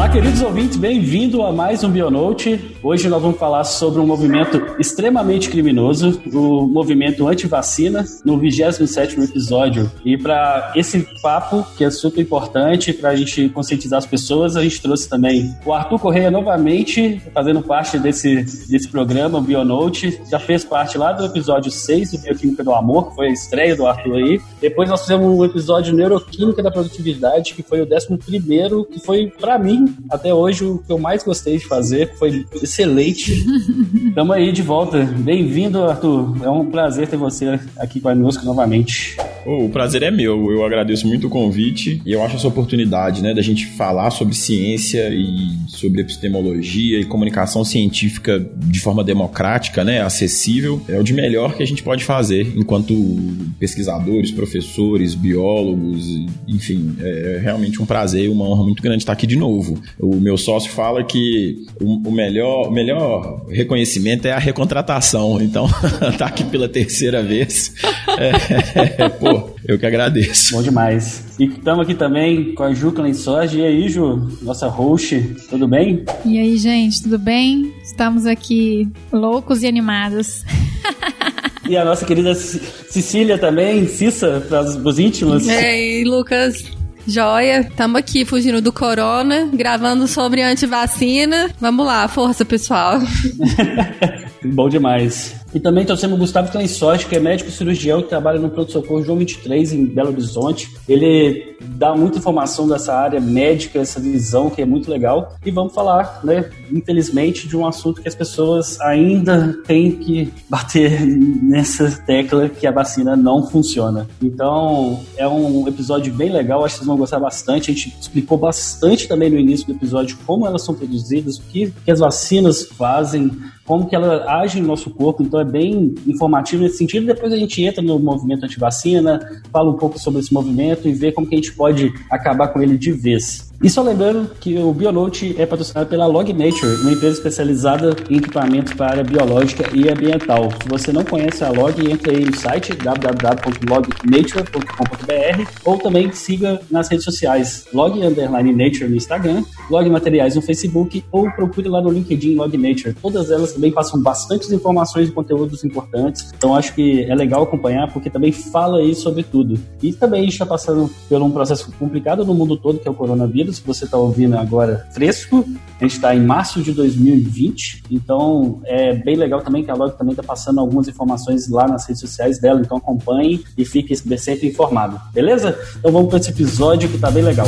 Olá, queridos ouvintes, bem-vindo a mais um Bionote. Hoje nós vamos falar sobre um movimento extremamente criminoso, o movimento anti-vacina, no 27 episódio. E para esse papo, que é super importante para a gente conscientizar as pessoas, a gente trouxe também o Arthur Correia novamente, fazendo parte desse, desse programa, o Bionote. Já fez parte lá do episódio 6 do Bioquímica do Amor, que foi a estreia do Arthur aí. Depois nós fizemos um episódio Neuroquímica da Produtividade, que foi o 11 primeiro, que foi, para mim, até hoje, o que eu mais gostei de fazer, foi excelente. Tamo aí de volta. Bem-vindo, Arthur. É um prazer ter você aqui conosco novamente. Oh, o prazer é meu. Eu agradeço muito o convite e eu acho essa oportunidade, né, da gente falar sobre ciência e sobre epistemologia e comunicação científica de forma democrática, né, acessível, é o de melhor que a gente pode fazer enquanto pesquisadores, professores, biólogos, enfim, é realmente um prazer e uma honra muito grande estar aqui de novo. O meu sócio fala que o, o melhor, melhor reconhecimento é a recontratação. Então, tá aqui pela terceira vez. É, é, pô, eu que agradeço. Bom demais. E estamos aqui também com a Ju Clensorge. E aí, Ju, nossa host, tudo bem? E aí, gente, tudo bem? Estamos aqui loucos e animados. E a nossa querida Cecília também, Cissa, para os íntimos. E aí, Lucas, Joia, estamos aqui fugindo do corona, gravando sobre antivacina. Vamos lá, força pessoal. Bom demais. E também trouxemos o Gustavo Clensotti, que é médico cirurgião que trabalha no pronto-socorro João 23, em Belo Horizonte. Ele dá muita informação dessa área médica, essa visão que é muito legal. E vamos falar, né, infelizmente, de um assunto que as pessoas ainda têm que bater nessa tecla que a vacina não funciona. Então, é um episódio bem legal, acho que vocês vão gostar bastante. A gente explicou bastante também no início do episódio como elas são produzidas, o que, que as vacinas fazem, como que ela age no nosso corpo, então é bem informativo nesse sentido. Depois a gente entra no movimento anti-vacina, fala um pouco sobre esse movimento e vê como que a gente pode acabar com ele de vez. E só lembrando que o Bionote é patrocinado pela Log Nature, uma empresa especializada em equipamentos para área biológica e ambiental. Se você não conhece a Log, entre aí no site www.lognature.com.br ou também siga nas redes sociais Log Underline Nature no Instagram, Log Materiais no Facebook ou procure lá no LinkedIn Log Nature. Todas elas também passam bastantes informações e conteúdos importantes, então acho que é legal acompanhar porque também fala aí sobre tudo. E também está passando por um processo complicado no mundo todo que é o coronavírus que você está ouvindo agora fresco. A gente está em março de 2020, então é bem legal também que a Log também está passando algumas informações lá nas redes sociais dela, então acompanhe e fique sempre informado, beleza? Então vamos para esse episódio que está bem legal.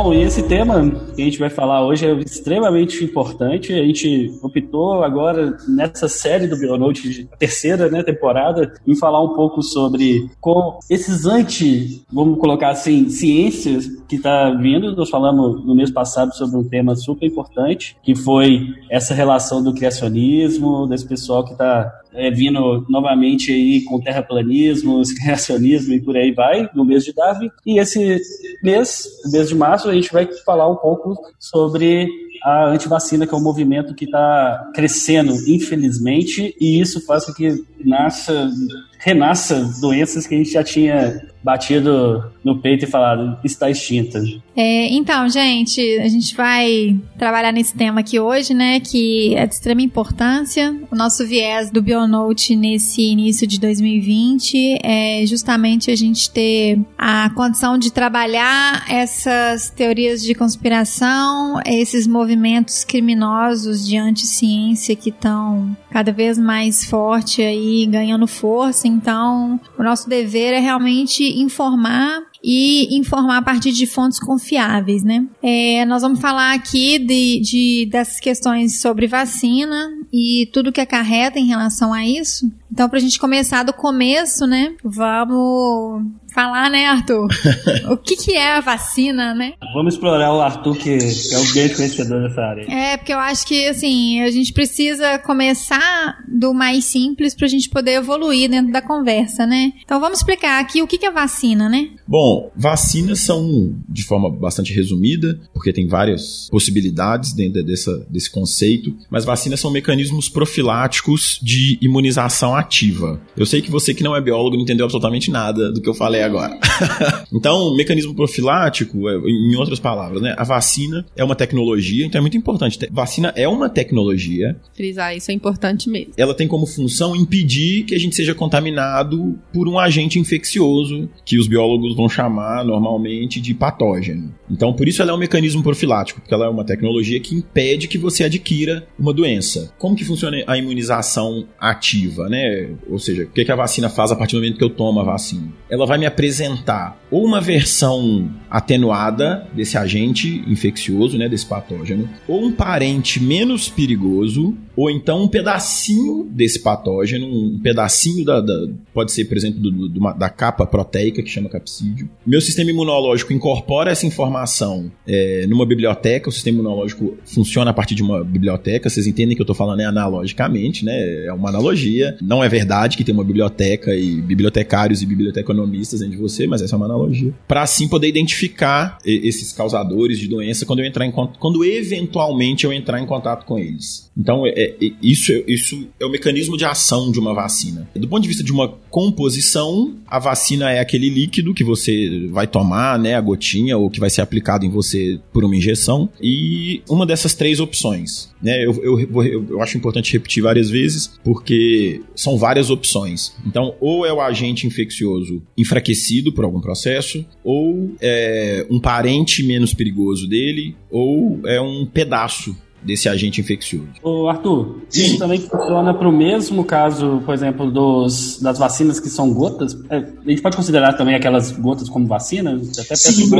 Bom, e esse tema que a gente vai falar hoje é extremamente importante. A gente optou agora, nessa série do Bionote, terceira né, temporada, em falar um pouco sobre como esses anti, vamos colocar assim, ciências que está vindo. Nós falamos no mês passado sobre um tema super importante, que foi essa relação do criacionismo, desse pessoal que está é, vindo novamente aí com terraplanismo, criacionismo e por aí vai, no mês de Darwin. E esse mês, mês de março, a gente vai falar um pouco sobre a antivacina, que é um movimento que está crescendo, infelizmente, e isso faz com que nasça, renasça doenças que a gente já tinha batido no peito e falado está extinta. É, então, gente, a gente vai trabalhar nesse tema aqui hoje, né, que é de extrema importância. O nosso viés do Bionote nesse início de 2020 é justamente a gente ter a condição de trabalhar essas teorias de conspiração, esses movimentos criminosos de anti-ciência que estão cada vez mais forte aí, ganhando força. Então, o nosso dever é realmente informar e informar a partir de fontes confiáveis, né? É, nós vamos falar aqui de, de, dessas questões sobre vacina e tudo que acarreta em relação a isso. Então, para a gente começar do começo, né? Vamos falar, né, Arthur? o que, que é a vacina, né? Vamos explorar o Arthur, que é o grande conhecedor dessa área. É, porque eu acho que, assim, a gente precisa começar do mais simples pra gente poder evoluir dentro da conversa, né? Então vamos explicar aqui o que é vacina, né? Bom, vacinas são, de forma bastante resumida, porque tem várias possibilidades dentro dessa, desse conceito, mas vacinas são mecanismos profiláticos de imunização ativa. Eu sei que você que não é biólogo não entendeu absolutamente nada do que eu falei agora. então, mecanismo profilático, é, em outras palavras, né? A vacina é uma tecnologia, então é muito importante. Vacina é uma tecnologia. Frisar isso é importante mesmo. Ela tem como função impedir que a gente seja contaminado por um agente infeccioso, que os biólogos vão chamar normalmente de patógeno. Então, por isso ela é um mecanismo profilático, porque ela é uma tecnologia que impede que você adquira uma doença. Como que funciona a imunização ativa, né? Ou seja, o que a vacina faz a partir do momento que eu tomo a vacina? Ela vai me apresentar ou uma versão atenuada desse agente infeccioso, né, desse patógeno, ou um parente menos perigoso, ou então um pedacinho desse patógeno, um pedacinho da, da pode ser, por exemplo, do, do, da capa proteica que chama capsídio. Meu sistema imunológico incorpora essa informação é, numa biblioteca. O sistema imunológico funciona a partir de uma biblioteca. Vocês entendem que eu estou falando é analogicamente, né? É uma analogia. Não é verdade que tem uma biblioteca e bibliotecários e biblioteconomistas dentro de você, mas essa é uma analogia. Para assim poder identificar esses causadores de doença quando eu entrar em quando eventualmente eu entrar em contato com eles. Então, é, é, isso, isso é o mecanismo de ação de uma vacina. Do ponto de vista de uma composição, a vacina é aquele líquido que você vai tomar, né, a gotinha, ou que vai ser aplicado em você por uma injeção. E uma dessas três opções. Né, eu, eu, eu, eu acho importante repetir várias vezes, porque são várias opções. Então, ou é o agente infeccioso enfraquecido por algum processo, ou é um parente menos perigoso dele, ou é um pedaço desse agente infeccioso. Ô Arthur, Sim. isso também funciona para o mesmo caso, por exemplo, dos, das vacinas que são gotas? É, a gente pode considerar também aquelas gotas como vacina? Até Sim,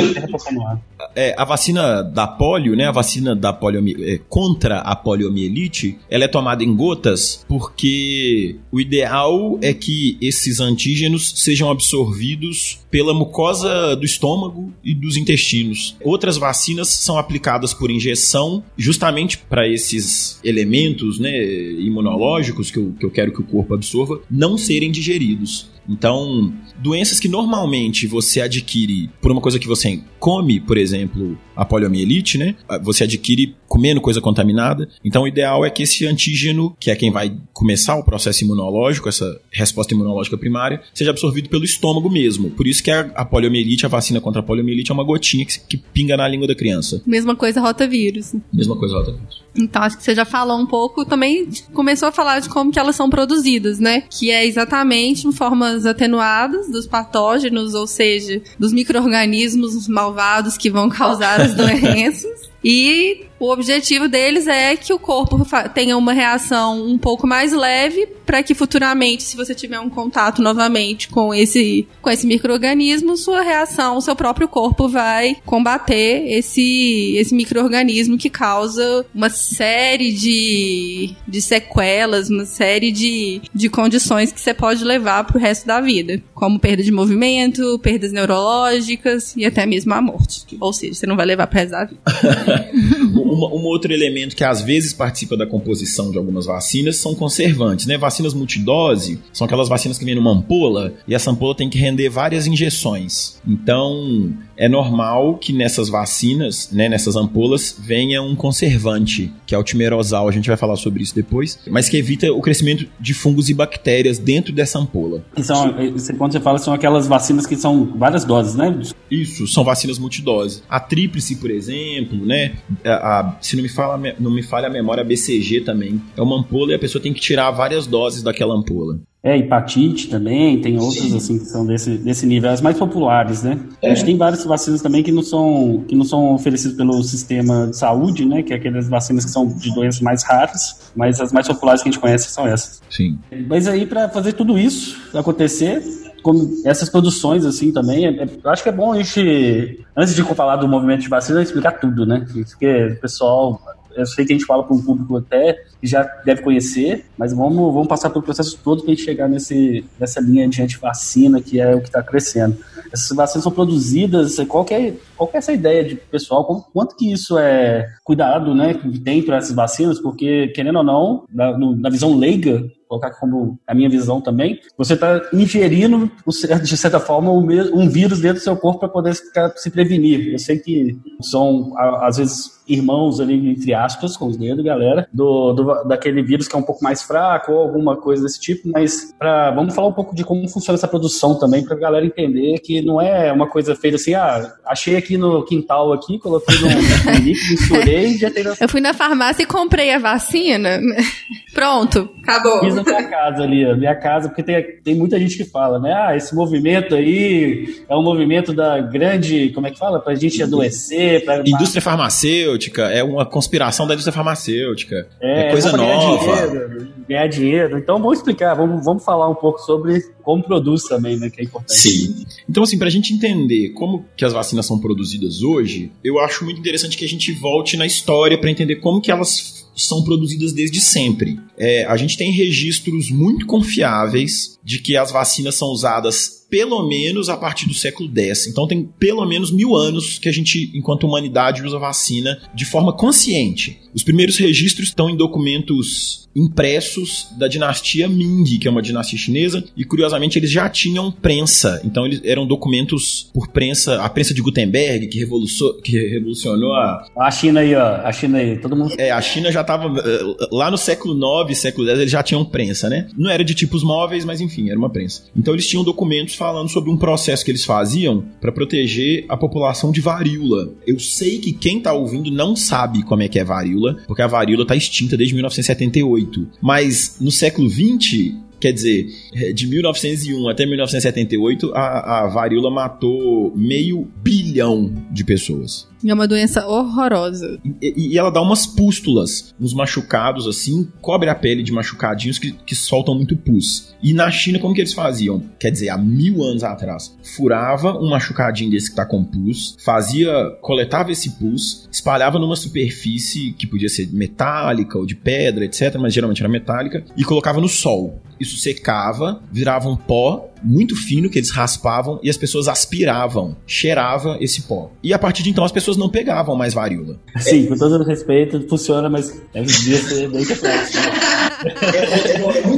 é, a vacina da polio, né, a vacina da poliomi é, contra a poliomielite, ela é tomada em gotas porque o ideal é que esses antígenos sejam absorvidos pela mucosa do estômago e dos intestinos. Outras vacinas são aplicadas por injeção justamente para esses elementos né, imunológicos que eu, que eu quero que o corpo absorva não serem digeridos. Então, doenças que normalmente você adquire por uma coisa que você come, por exemplo, a poliomielite, né? Você adquire comendo coisa contaminada. Então, o ideal é que esse antígeno, que é quem vai começar o processo imunológico, essa resposta imunológica primária, seja absorvido pelo estômago mesmo. Por isso que a, a poliomielite, a vacina contra a poliomielite é uma gotinha que, que pinga na língua da criança. Mesma coisa rotavírus. Mesma coisa rotavírus. Então, acho que você já falou um pouco, também começou a falar de como que elas são produzidas, né? Que é exatamente em formas atenuadas dos patógenos, ou seja, dos micro-organismos malvados que vão causar as doenças. E o objetivo deles é que o corpo tenha uma reação um pouco mais leve para que futuramente, se você tiver um contato novamente com esse com esse microorganismo, sua reação, seu próprio corpo vai combater esse esse microorganismo que causa uma série de, de sequelas, uma série de, de condições que você pode levar para o resto da vida, como perda de movimento, perdas neurológicas e até mesmo a morte. Ou seja, você não vai levar para o resto da vida. uma, um outro elemento que às vezes participa da composição de algumas vacinas são conservantes, né? Vacinas multidose são aquelas vacinas que vêm numa ampola e essa ampola tem que render várias injeções. Então, é normal que nessas vacinas, né, nessas ampolas, venha um conservante, que é o timerosal, a gente vai falar sobre isso depois, mas que evita o crescimento de fungos e bactérias dentro dessa ampola. São, quando você fala, são aquelas vacinas que são várias doses, né? Isso, são vacinas multidose. A tríplice, por exemplo, né? A, a, se não me, fala, não me falha a memória, a BCG também. É uma ampola e a pessoa tem que tirar várias doses daquela ampola. É, hepatite também, tem outras assim que são desse, desse nível, as mais populares, né? É. A gente tem várias vacinas também que não são que não são oferecidas pelo sistema de saúde, né? Que é aquelas vacinas que são de doenças mais raras, mas as mais populares que a gente conhece são essas. Sim. Mas aí para fazer tudo isso acontecer, como essas produções assim também, é, é, eu acho que é bom a gente antes de falar do movimento de vacina explicar tudo, né? Porque o pessoal eu sei que a gente fala para um público até que já deve conhecer, mas vamos, vamos passar pelo processo todo para a gente chegar nesse, nessa linha de antivacina, que é o que está crescendo. Essas vacinas são produzidas, qual que é, qual que é essa ideia de pessoal, quanto que isso é cuidado né, que tem para essas vacinas, porque, querendo ou não, na, na visão leiga, colocar como a minha visão também, você está ingerindo, de certa forma, um vírus dentro do seu corpo para poder se prevenir. Eu sei que são, às vezes, irmãos ali, entre aspas, com os dedos, galera, do, do, daquele vírus que é um pouco mais fraco ou alguma coisa desse tipo, mas pra, vamos falar um pouco de como funciona essa produção também, pra galera entender que não é uma coisa feita assim, ah, achei aqui no quintal aqui, coloquei no, líquido, misturei e já tem... Eu fui na farmácia e comprei a vacina, pronto, acabou. Fiz na minha casa ali, a minha casa, porque tem, tem muita gente que fala, né, ah, esse movimento aí é um movimento da grande, como é que fala, pra gente adoecer, pra... Indústria farmacêutica, farmacêutica, é uma conspiração da indústria farmacêutica. É, é coisa nova. Ganhar dinheiro, ganhar dinheiro. Então vamos explicar, vamos, vamos falar um pouco sobre como produz também, né? Que é importante. Sim. Então, assim, pra gente entender como que as vacinas são produzidas hoje, eu acho muito interessante que a gente volte na história para entender como que elas são produzidas desde sempre. É, a gente tem registros muito confiáveis de que as vacinas são usadas pelo menos a partir do século X. Então tem pelo menos mil anos que a gente, enquanto humanidade, usa vacina de forma consciente. Os primeiros registros estão em documentos impressos da dinastia Ming, que é uma dinastia chinesa, e curiosamente eles já tinham prensa. Então eles eram documentos por prensa, a prensa de Gutenberg, que, revolucionou, que revolucionou a. A China aí, ó. A China aí, todo mundo. É, a China já estava. Eh, lá no século IX, século X, eles já tinham prensa, né? Não era de tipos móveis, mas enfim, era uma prensa. Então eles tinham documentos falando sobre um processo que eles faziam para proteger a população de varíola. Eu sei que quem tá ouvindo não sabe como é que é varíola, porque a varíola tá extinta desde 1978. Mas no século 20, Quer dizer, é, de 1901 até 1978, a, a varíola matou meio bilhão de pessoas. É uma doença horrorosa. E, e, ela dá umas pústulas, uns machucados assim, cobre a pele de machucadinhos que, que soltam muito pus. E na China, como que eles faziam? Quer dizer, há mil anos atrás, furava um machucadinho desse que tá com pus, fazia, coletava esse pus, espalhava numa superfície que podia ser metálica ou de pedra, etc., mas geralmente era metálica, e colocava no sol. Isso secava, virava um pó muito fino que eles raspavam e as pessoas aspiravam, cheirava esse pó. E a partir de então as pessoas não pegavam mais varíola. Sim, com todo respeito, funciona, mas devia ser bem complexo.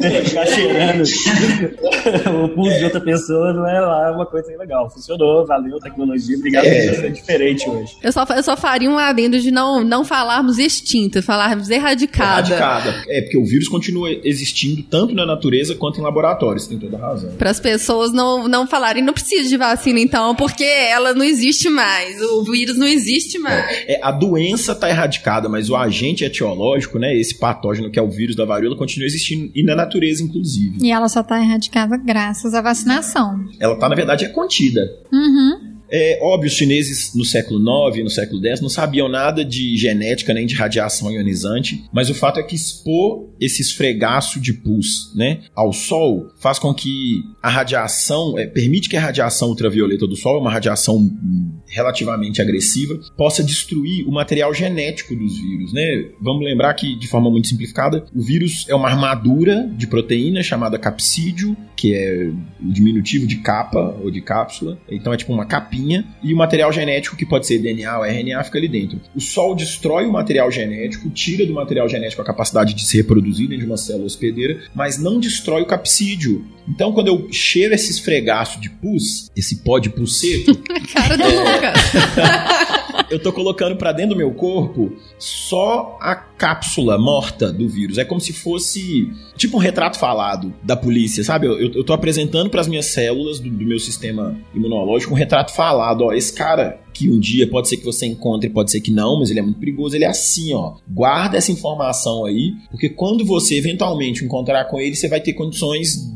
Ficar cheirando o pulso de outra pessoa não é lá uma coisa legal. Funcionou, valeu, tecnologia, obrigado é. por ser diferente hoje. Eu só, eu só faria um adendo de não, não falarmos extinta, falarmos erradicada. Erradicada. É, porque o vírus continua existindo tanto na natureza quanto em laboratórios, tem toda a razão. Para as pessoas não, não falarem, não precisa de vacina então, porque ela não existe mais, o vírus não existe mais. É, é a doença está erradicada, mas o agente etiológico, né, esse patógeno que é o vírus da varíola, continua existindo e na natureza, inclusive. E ela só está erradicada graças à vacinação. Ela está, na verdade, é contida. Uhum. É óbvio, os chineses no século IX, no século X, não sabiam nada de genética nem de radiação ionizante, mas o fato é que expor esse esfregaço de pus né, ao sol faz com que a radiação, é, permite que a radiação ultravioleta do sol, uma radiação relativamente agressiva, possa destruir o material genético dos vírus. Né? Vamos lembrar que, de forma muito simplificada, o vírus é uma armadura de proteína chamada capsídio, que é o diminutivo de capa ou de cápsula, então é tipo uma capinha e o material genético, que pode ser DNA ou RNA, fica ali dentro. O Sol destrói o material genético, tira do material genético a capacidade de se reproduzir dentro de uma célula hospedeira, mas não destrói o capsídio. Então, quando eu cheiro esse esfregaço de pus, esse pó de pus seco. Cara do é... eu tô colocando para dentro do meu corpo só a cápsula morta do vírus. É como se fosse tipo um retrato falado da polícia, sabe? Eu, eu tô apresentando para as minhas células do, do, meu sistema imunológico um retrato falado. Ó, esse cara que um dia pode ser que você encontre, pode ser que não, mas ele é muito perigoso. Ele é assim, ó. Guarda essa informação aí, porque quando você eventualmente encontrar com ele, você vai ter condições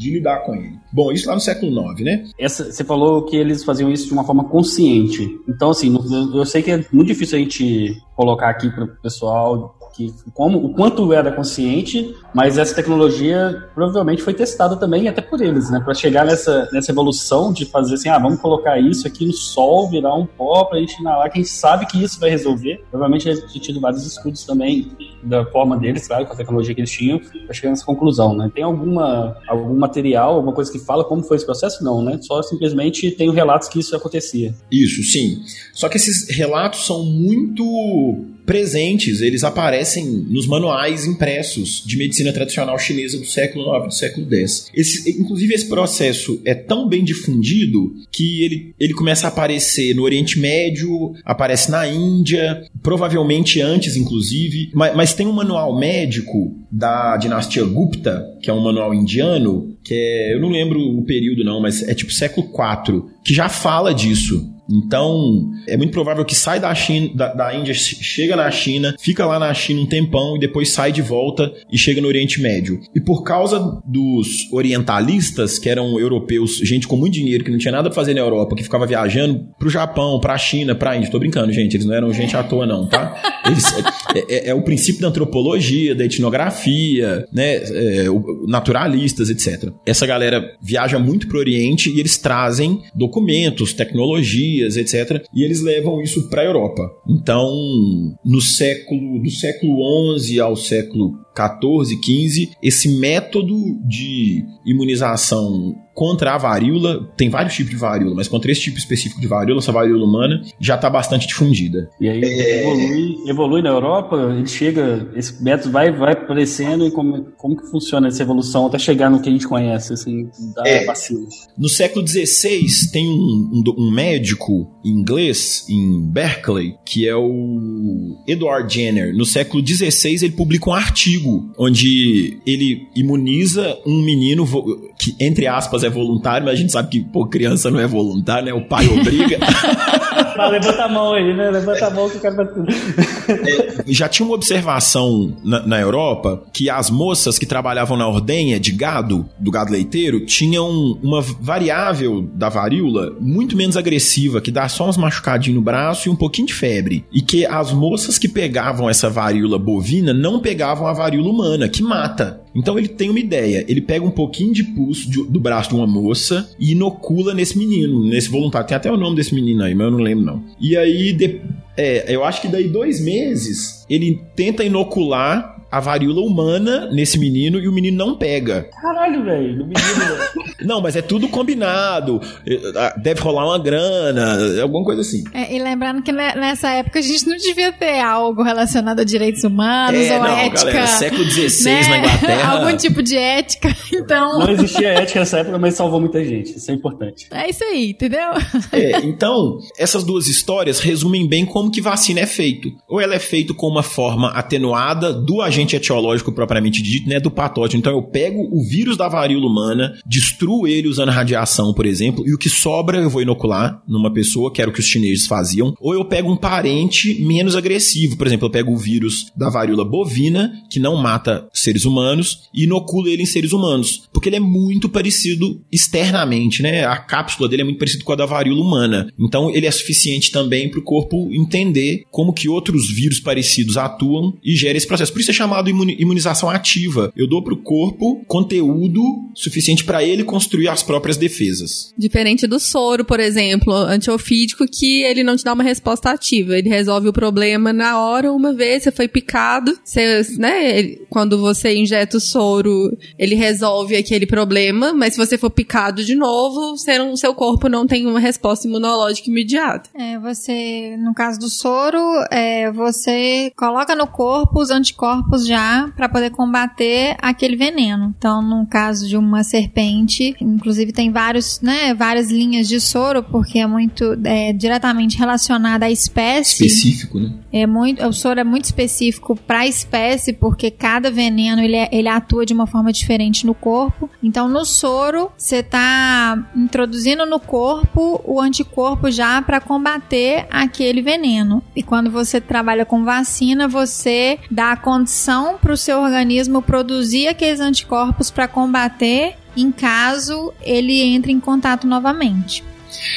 de lidar com ele. Bom, isso lá no século IX, né? Essa, você falou que eles faziam isso de uma forma consciente. Então, assim, eu, sei que é muito difícil a gente colocar aqui para o pessoal que como o quanto era consciente, mas essa tecnologia provavelmente foi testada também até por eles, né, para chegar nessa, nessa evolução de fazer assim, ah, vamos colocar isso aqui no sol, virar um pó para a gente inalar, quem sabe que isso vai resolver. Provavelmente gente tido vários estudos também da forma deles, claro, com a tecnologia que eles tinham, para chegar nessa conclusão, né? Tem alguma algum material, alguma coisa que fala como foi esse processo? Não, né? Só simplesmente tem relatos que isso acontecia. Isso, sim. Só que esses relatos são muito presentes, eles aparecem nos manuais impressos de medicina tradicional chinesa do século IX do século X. Esse, inclusive, esse processo é tão bem difundido que ele, ele começa a aparecer no Oriente Médio, aparece na Índia, provavelmente antes, inclusive, mas, mas tem um manual médico da dinastia Gupta, que é um manual indiano, que é, eu não lembro o período não, mas é tipo século IV, que já fala disso. Então, é muito provável que sai da China, da, da, Índia, chega na China, fica lá na China um tempão e depois sai de volta e chega no Oriente Médio. E por causa dos orientalistas, que eram europeus, gente com muito dinheiro, que não tinha nada pra fazer na Europa, que ficava viajando pro Japão, pra China, pra Índia. Tô brincando, gente, eles não eram gente à toa, não, tá? Eles, é, é, é, o princípio da antropologia, da etnografia, né? É, naturalistas, etc. Essa galera viaja muito pro Oriente e eles trazem documentos, tecnologia, etc. E eles levam isso para a Europa. Então, no século do século 11 ao século 14, 15, esse método de imunização contra a varíola, tem vários tipos de varíola, mas contra esse tipo específico de varíola, essa varíola humana, já está bastante difundida. E aí é... evolui, evolui na Europa, ele chega, esse método vai, vai aparecendo e como, como que funciona essa evolução até chegar no que a gente conhece, assim, da é, vacina? No século XVI tem um, um, um médico inglês em Berkeley, que é o Edward Jenner. No século XVI ele publica um artigo onde ele imuniza um menino que, entre aspas, é voluntário, mas a gente sabe que, pô, criança não é voluntário, né? O pai obriga. levanta a mão aí, né? Levanta a mão que o cara tudo. É, já tinha uma observação na, na, Europa que as moças que trabalhavam na ordenha de gado, do gado leiteiro, tinham uma variável da varíola muito menos agressiva, que dá só uns machucadinhos no braço e um pouquinho de febre. E que as moças que pegavam essa varíola bovina não pegavam a varíola humana, que mata. Então ele tem uma ideia. Ele pega um pouquinho de pulso de, do braço de uma moça e inocula nesse menino, nesse voluntário. Tem até o nome desse menino aí, mas eu não lembro não. E aí, de, é, eu acho que daí dois meses ele tenta inocular a varíola humana nesse menino e o menino não pega. Caralho, velho, menino. não, mas é tudo combinado. Deve rolar uma grana, alguma coisa assim. É, e lembrando que nessa época a gente não devia ter algo relacionado a direitos humanos é, ou não, ética. Galera, século XVI né? na Inglaterra. Algum tipo de ética, então. Não existia ética nessa época, mas salvou muita gente. Isso é importante. É isso aí, entendeu? É, então, essas duas histórias resumem bem como que vacina é feito. Ou ela é feita com uma forma atenuada do agente agente etiológico propriamente dito, né, do patógeno. Então eu pego o vírus da varíola humana, destruo ele usando radiação, por exemplo, e o que sobra eu vou inocular numa pessoa, que era o que os chineses faziam, ou eu pego um parente menos agressivo, por exemplo, eu pego o vírus da varíola bovina, que não mata seres humanos, e inoculo ele em seres humanos, porque ele é muito parecido externamente, né? A cápsula dele é muito parecida com a da varíola humana. Então ele é suficiente também para o corpo entender como que outros vírus parecidos atuam e gera esse processo. Por isso é chamado chamado imunização ativa. Eu dou para o corpo conteúdo suficiente para ele construir as próprias defesas. Diferente do soro, por exemplo, antiofídico, que ele não te dá uma resposta ativa. Ele resolve o problema na hora, uma vez, você foi picado, você, né, quando você injeta o soro, ele resolve aquele problema, mas se você for picado de novo, o seu corpo não tem uma resposta imunológica imediata. É, você, no caso do soro, é, você coloca no corpo os anticorpos já para poder combater aquele veneno. Então, no caso de uma serpente, inclusive tem vários, né, várias linhas de soro, porque é muito é, diretamente relacionada à espécie. Específico, né? É muito, o soro é muito específico para a espécie, porque cada veneno ele, é, ele atua de uma forma diferente no corpo. Então, no soro, você está introduzindo no corpo o anticorpo já para combater aquele veneno. E quando você trabalha com vacina, você dá a condição para o seu organismo produzir aqueles anticorpos para combater em caso ele entre em contato novamente.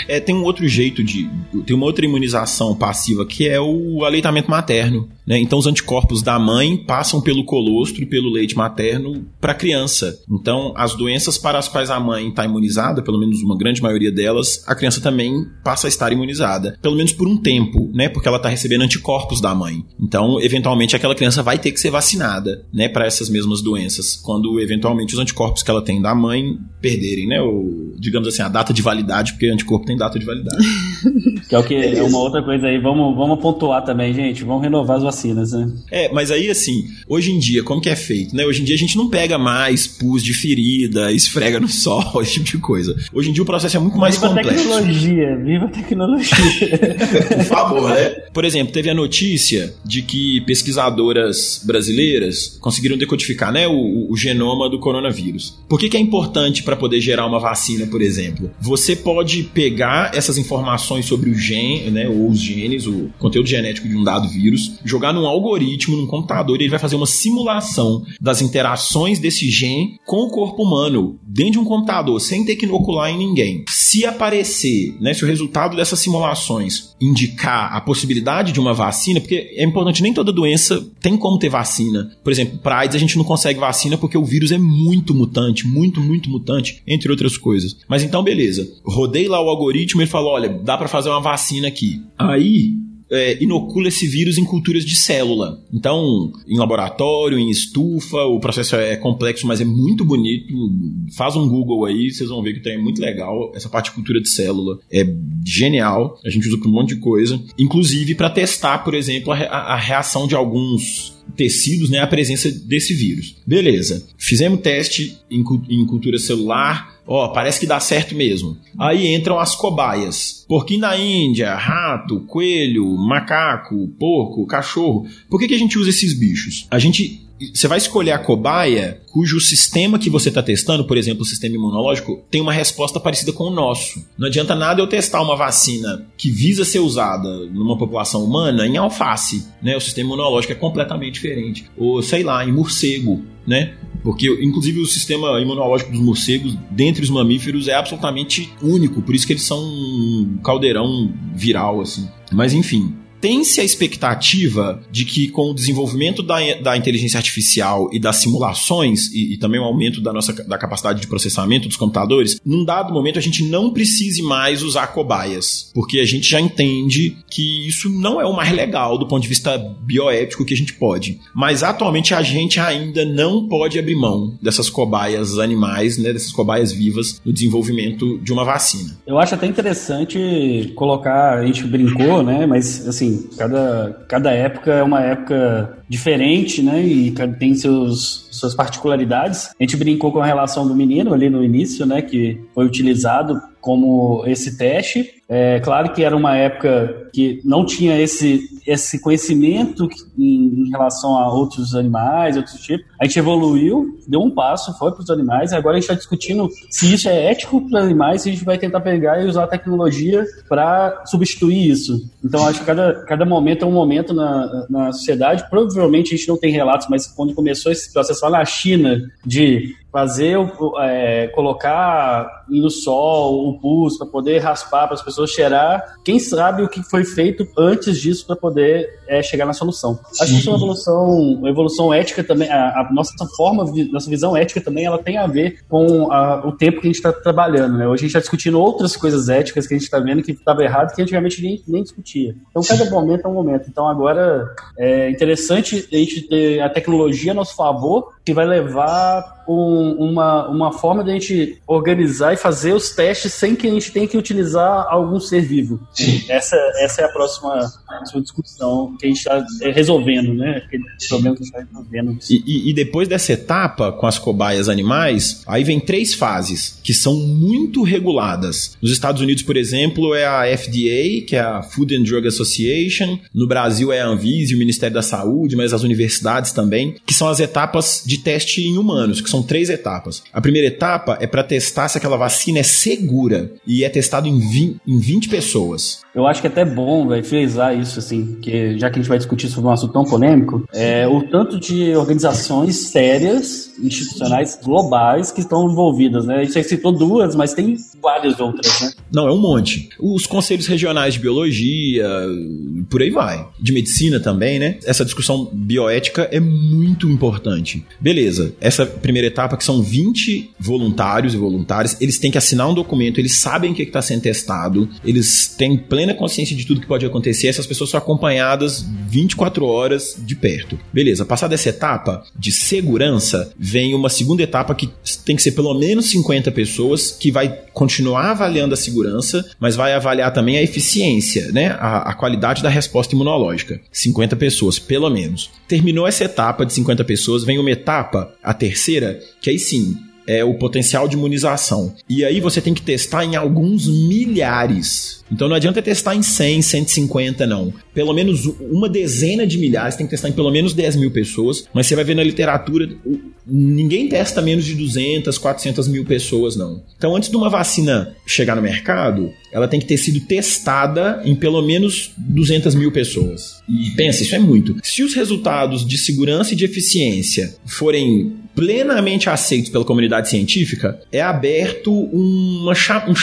É, tem um outro jeito de. Tem uma outra imunização passiva que é o aleitamento materno. Né? Então, os anticorpos da mãe passam pelo colostro e pelo leite materno para a criança. Então, as doenças para as quais a mãe está imunizada, pelo menos uma grande maioria delas, a criança também passa a estar imunizada. Pelo menos por um tempo, né? Porque ela está recebendo anticorpos da mãe. Então, eventualmente, aquela criança vai ter que ser vacinada, né? Para essas mesmas doenças. Quando, eventualmente, os anticorpos que ela tem da mãe perderem, né? O, digamos assim, a data de validade, porque anticorpo tem data de validade. que é o que é uma outra coisa aí. Vamos, vamos pontuar também, gente. Vamos renovar as vacinas, né? É, mas aí, assim, hoje em dia, como que é feito, né? Hoje em dia a gente não pega mais pus de ferida, esfrega no sol, esse tipo de coisa. Hoje em dia o processo é muito mais viva complexo. Viva tecnologia, viva tecnologia. Por favor, né? Por exemplo, teve a notícia de que pesquisadoras brasileiras conseguiram decodificar, né, o, o genoma do coronavírus. Por que, que é importante para poder gerar uma vacina, por exemplo? Você pode pegar essas informações sobre o gene, né, ou os genes, o conteúdo genético de um dado vírus, jogar num algoritmo, num computador, e ele vai fazer uma simulação das interações desse gene com o corpo humano, dentro de um computador, sem ter que inocular em ninguém. Se aparecer, né, se o resultado dessas simulações indicar a possibilidade de uma vacina, porque é importante, nem toda doença tem como ter vacina. Por exemplo, para AIDS a gente não consegue vacina porque o vírus é muito mutante, muito, muito mutante, entre outras coisas. Mas então, beleza. Rodei lá o algoritmo ele falou: olha, dá para fazer uma vacina aqui. Aí, é, inocula esse vírus em culturas de célula. Então, em laboratório, em estufa, o processo é complexo, mas é muito bonito. Faz um Google aí, vocês vão ver que tem é muito legal. Essa parte de cultura de célula é genial. A gente usa para um monte de coisa. Inclusive para testar, por exemplo, a, reação de alguns tecidos, né, a presença desse vírus. Beleza. Fizemos teste em cultura celular, Ó, oh, parece que dá certo mesmo. Aí entram as cobaias. Porquinho da Índia, rato, coelho, macaco, porco, cachorro. Por que, que a gente usa esses bichos? A gente você vai escolher a cobaia cujo sistema que você está testando, por exemplo, o sistema imunológico, tem uma resposta parecida com o nosso. Não adianta nada eu testar uma vacina que visa ser usada numa população humana em alface, né? O sistema imunológico é completamente diferente. Ou, sei lá, em morcego, né? Porque, inclusive, o sistema imunológico dos morcegos, dentre os mamíferos, é absolutamente único. Por isso que eles são um caldeirão viral, assim. Mas, enfim, tem-se a expectativa de que com o desenvolvimento da, da inteligência artificial e das simulações e, e, também o aumento da nossa da capacidade de processamento dos computadores, num dado momento a gente não precise mais usar cobaias, porque a gente já entende que isso não é o mais legal do ponto de vista bioético que a gente pode. Mas atualmente a gente ainda não pode abrir mão dessas cobaias animais, né, dessas cobaias vivas no desenvolvimento de uma vacina. Eu acho até interessante colocar, a gente brincou, né, mas assim cada, cada época é uma época diferente, né? E tem seus, suas particularidades. A gente brincou com a relação do menino ali no início, né? Que foi utilizado como esse teste. É claro que era uma época que não tinha esse, esse conhecimento em, em relação a outros animais, outros tipos. A gente evoluiu, deu um passo, foi para os animais, e agora a gente está discutindo se isso é ético para os animais, se a gente vai tentar pegar e usar a tecnologia para substituir isso. Então, acho que cada, cada momento é um momento na, na sociedade. Provavelmente a gente não tem relatos, mas quando começou esse processo lá na China de fazer, é, colocar no sol o pus para poder raspar, para as pessoas cheirar. Quem sabe o que foi feito antes disso para poder é, chegar na solução. Acho que isso é uma evolução, uma evolução ética também. A, a, nossa forma, nossa visão ética também, ela tem a ver com a, o tempo que a gente está trabalhando. Né? Hoje a gente está discutindo outras coisas éticas que a gente está vendo que estava errado que antigamente nem, nem discutia. Então cada momento é um momento. Então agora é interessante a gente ter a tecnologia a nosso favor que vai levar um, uma, uma forma de a gente organizar e fazer os testes sem que a gente tenha que utilizar algum ser vivo. Essa, essa é a próxima, a próxima discussão que a gente está resolvendo, né? Aquele problema que a gente está resolvendo. E, e, e, depois dessa etapa com as cobaias animais, aí vem três fases que são muito reguladas. Nos Estados Unidos, por exemplo, é a FDA, que é a Food and Drug Association. No Brasil é a Anvisa, o Ministério da Saúde, mas as universidades também, que são as etapas de teste em humanos, que são três etapas. A primeira etapa é para testar se aquela vacina é segura e é testado em 20, em 20 pessoas. Eu acho que é até bom véio, frisar isso, assim, que já que a gente vai discutir sobre um assunto tão polêmico, é o tanto de organizações sérias, institucionais, globais que estão envolvidas, né? A gente citou duas, mas tem várias outras, né? Não, é um monte. Os conselhos regionais de biologia, por aí vai. De medicina também, né? Essa discussão bioética é muito importante. Beleza, essa primeira etapa, que são 20 voluntários e voluntárias, eles têm que assinar um documento, eles sabem o que está sendo testado, eles têm plena consciência de tudo que pode acontecer, essas pessoas são acompanhadas 24 horas de perto. Beleza, passada essa etapa de segurança, vem uma segunda etapa que tem que ser pelo menos 50 pessoas, que vai continuar avaliando a segurança, mas vai avaliar também a eficiência, né? A, a qualidade da resposta imunológica. 50 pessoas, pelo menos. Terminou essa etapa de 50 pessoas, vem uma etapa, a terceira, que aí sim, é o potencial de imunização. E aí você tem que testar em alguns milhares. Então não adianta testar em 100, 150, não. Pelo menos uma dezena de milhares, tem que testar em pelo menos 10 mil pessoas. Mas você vai ver na literatura, ninguém testa menos de 200, 400 mil pessoas, não. Então antes de uma vacina chegar no mercado, ela tem que ter sido testada em pelo menos 200 mil pessoas. E pensa, isso é muito. Se os resultados de segurança e de eficiência forem plenamente aceitos pela comunidade científica, é aberto uma,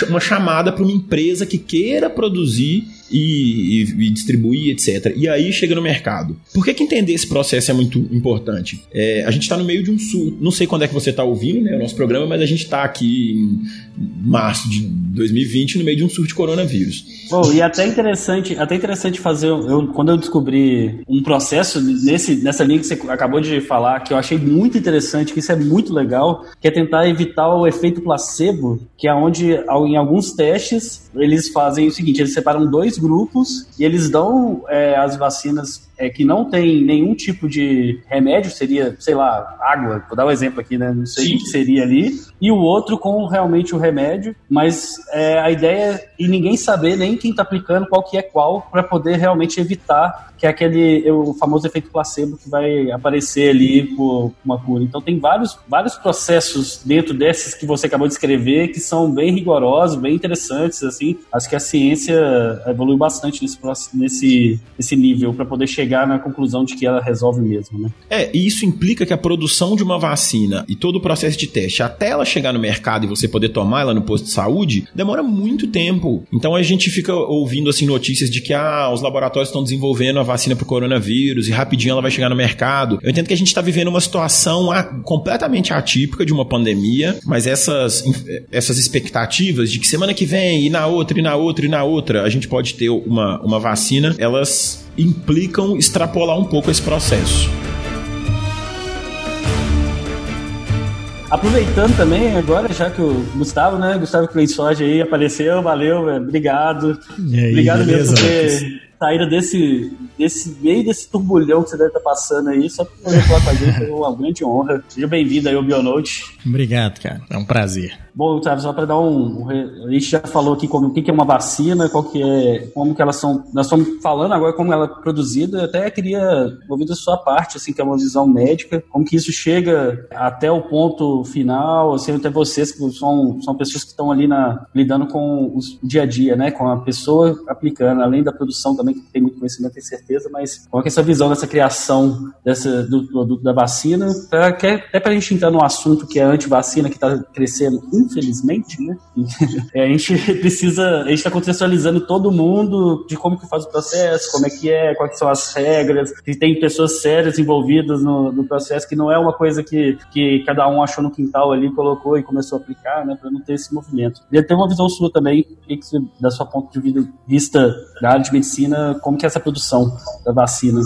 uma chamada para uma empresa que queira produzir e, e, e, distribuir, etc. E aí chega no mercado. Por que, que entender esse processo é muito importante? É, a gente está no meio de um surto. Não sei quando é que você está ouvindo né, o nosso programa, mas a gente está aqui em março de 2020 no meio de um surto de coronavírus. Bom, e até interessante, até interessante fazer. Eu, quando eu descobri um processo nesse, nessa linha que você acabou de falar, que eu achei muito interessante, que isso é muito legal, que é tentar evitar o efeito placebo, que é onde em alguns testes eles fazem o seguinte: eles separam dois grupos e eles dão é, as vacinas é, que não tem nenhum tipo de remédio, seria, sei lá, água, vou dar um exemplo aqui, né? Não sei Sim. o que seria ali, e o outro com realmente o remédio, mas é, a ideia é e ninguém saber nem quem está aplicando qual que é qual para poder realmente evitar que é aquele o famoso efeito placebo que vai aparecer ali por uma cura. Então tem vários, vários processos dentro desses que você acabou de escrever que são bem rigorosos, bem interessantes, assim. Acho que a ciência evoluiu bastante nesse, nesse, nesse nível para poder chegar na conclusão de que ela resolve mesmo, né? É, e isso implica que a produção de uma vacina e todo o processo de teste, até ela chegar no mercado e você poder tomar ela no posto de saúde, demora muito tempo. Então a gente fica ouvindo assim notícias de que ah, os laboratórios estão desenvolvendo a vacina para o coronavírus e rapidinho ela vai chegar no mercado. Eu entendo que a gente está vivendo uma situação completamente atípica de uma pandemia, mas essas, essas expectativas de que semana que vem, e na outra, e na outra, e na outra, a gente pode ter uma, uma vacina, elas implicam extrapolar um pouco esse processo. Aproveitando também agora, já que o Gustavo, né? Gustavo Cleissoge aí apareceu, valeu, obrigado. Aí, obrigado beleza, mesmo por ter saído desse, desse meio desse turbulhão que você deve estar passando aí, só para poder falar com a gente, é uma grande honra. Seja bem-vindo aí ao Bionote. Obrigado, cara. É um prazer. Bom, Gustavo, só para dar um. A gente já falou aqui como, o que é uma vacina, qual que é. como que elas são. Nós estamos falando agora como ela é produzida. Eu até queria ouvir da sua parte, assim, que é uma visão médica, como que isso chega até o ponto final, assim, até vocês, que são, são pessoas que estão ali na, lidando com o dia a dia, né? Com a pessoa aplicando, além da produção também, que tem muito conhecimento e certeza, mas qual que é essa visão dessa criação dessa, do produto da vacina? Pra, até para a gente entrar no assunto que é antivacina, que está crescendo infelizmente, né? É, a gente precisa, a gente está contextualizando todo mundo de como que faz o processo, como é que é, quais são as regras, que tem pessoas sérias envolvidas no, no processo, que não é uma coisa que, que cada um achou no quintal ali, colocou e começou a aplicar, né? Para não ter esse movimento. E ter uma visão sua também, da sua ponto de vista da área de medicina, como que é essa produção da vacina?